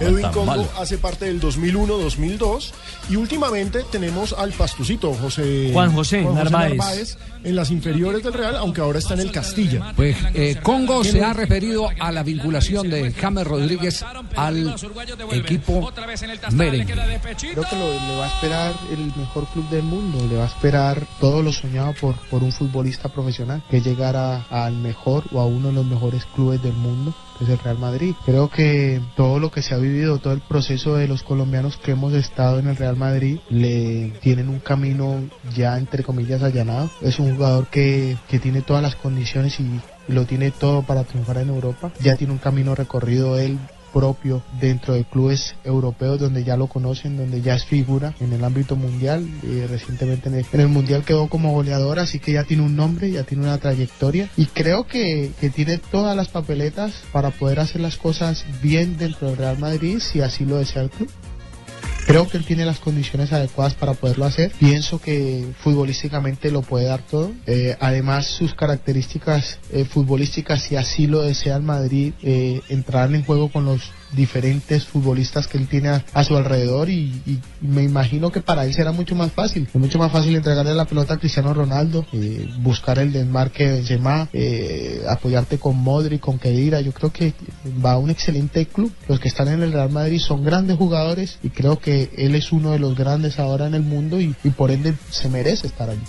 Edwin Congo hace parte del 2001-2002 y últimamente tenemos al pastucito José Juan José Narváez. Narváez en las inferiores del Real, aunque ahora está en el Castilla. Pues eh, Congo se ha referido a la vinculación de James Rodríguez al equipo merengue. Creo que lo, le va a esperar el mejor club del mundo, le va a esperar todo lo soñado por, por un futbolista profesional, que llegara al mejor o a uno de los mejores clubes del mundo es el Real Madrid. Creo que todo lo que se ha vivido, todo el proceso de los colombianos que hemos estado en el Real Madrid, le tienen un camino ya entre comillas allanado. Es un jugador que, que tiene todas las condiciones y lo tiene todo para triunfar en Europa. Ya tiene un camino recorrido él propio dentro de clubes europeos donde ya lo conocen, donde ya es figura en el ámbito mundial. Recientemente en el, en el, mundial quedó como goleador, así que ya tiene un nombre, ya tiene una trayectoria y creo que, que tiene todas las papeletas para poder hacer las cosas bien dentro del Real Madrid si así lo desea el club. Creo que él tiene las condiciones adecuadas para poderlo hacer. Pienso que futbolísticamente lo puede dar todo. Eh, además, sus características eh, futbolísticas, si así lo desea el Madrid, eh, entrar en juego con los diferentes futbolistas que él tiene a, a su alrededor y, y, me imagino que para él será mucho más fácil. Es mucho más fácil entregarle la pelota a Cristiano Ronaldo, eh, buscar el desmarque de Benzema, eh, apoyarte con Modric, con Kedira. Yo creo que va a un excelente club. Los que están en el Real Madrid son grandes jugadores y creo él es uno de los grandes ahora en el mundo y por ende se merece estar allí.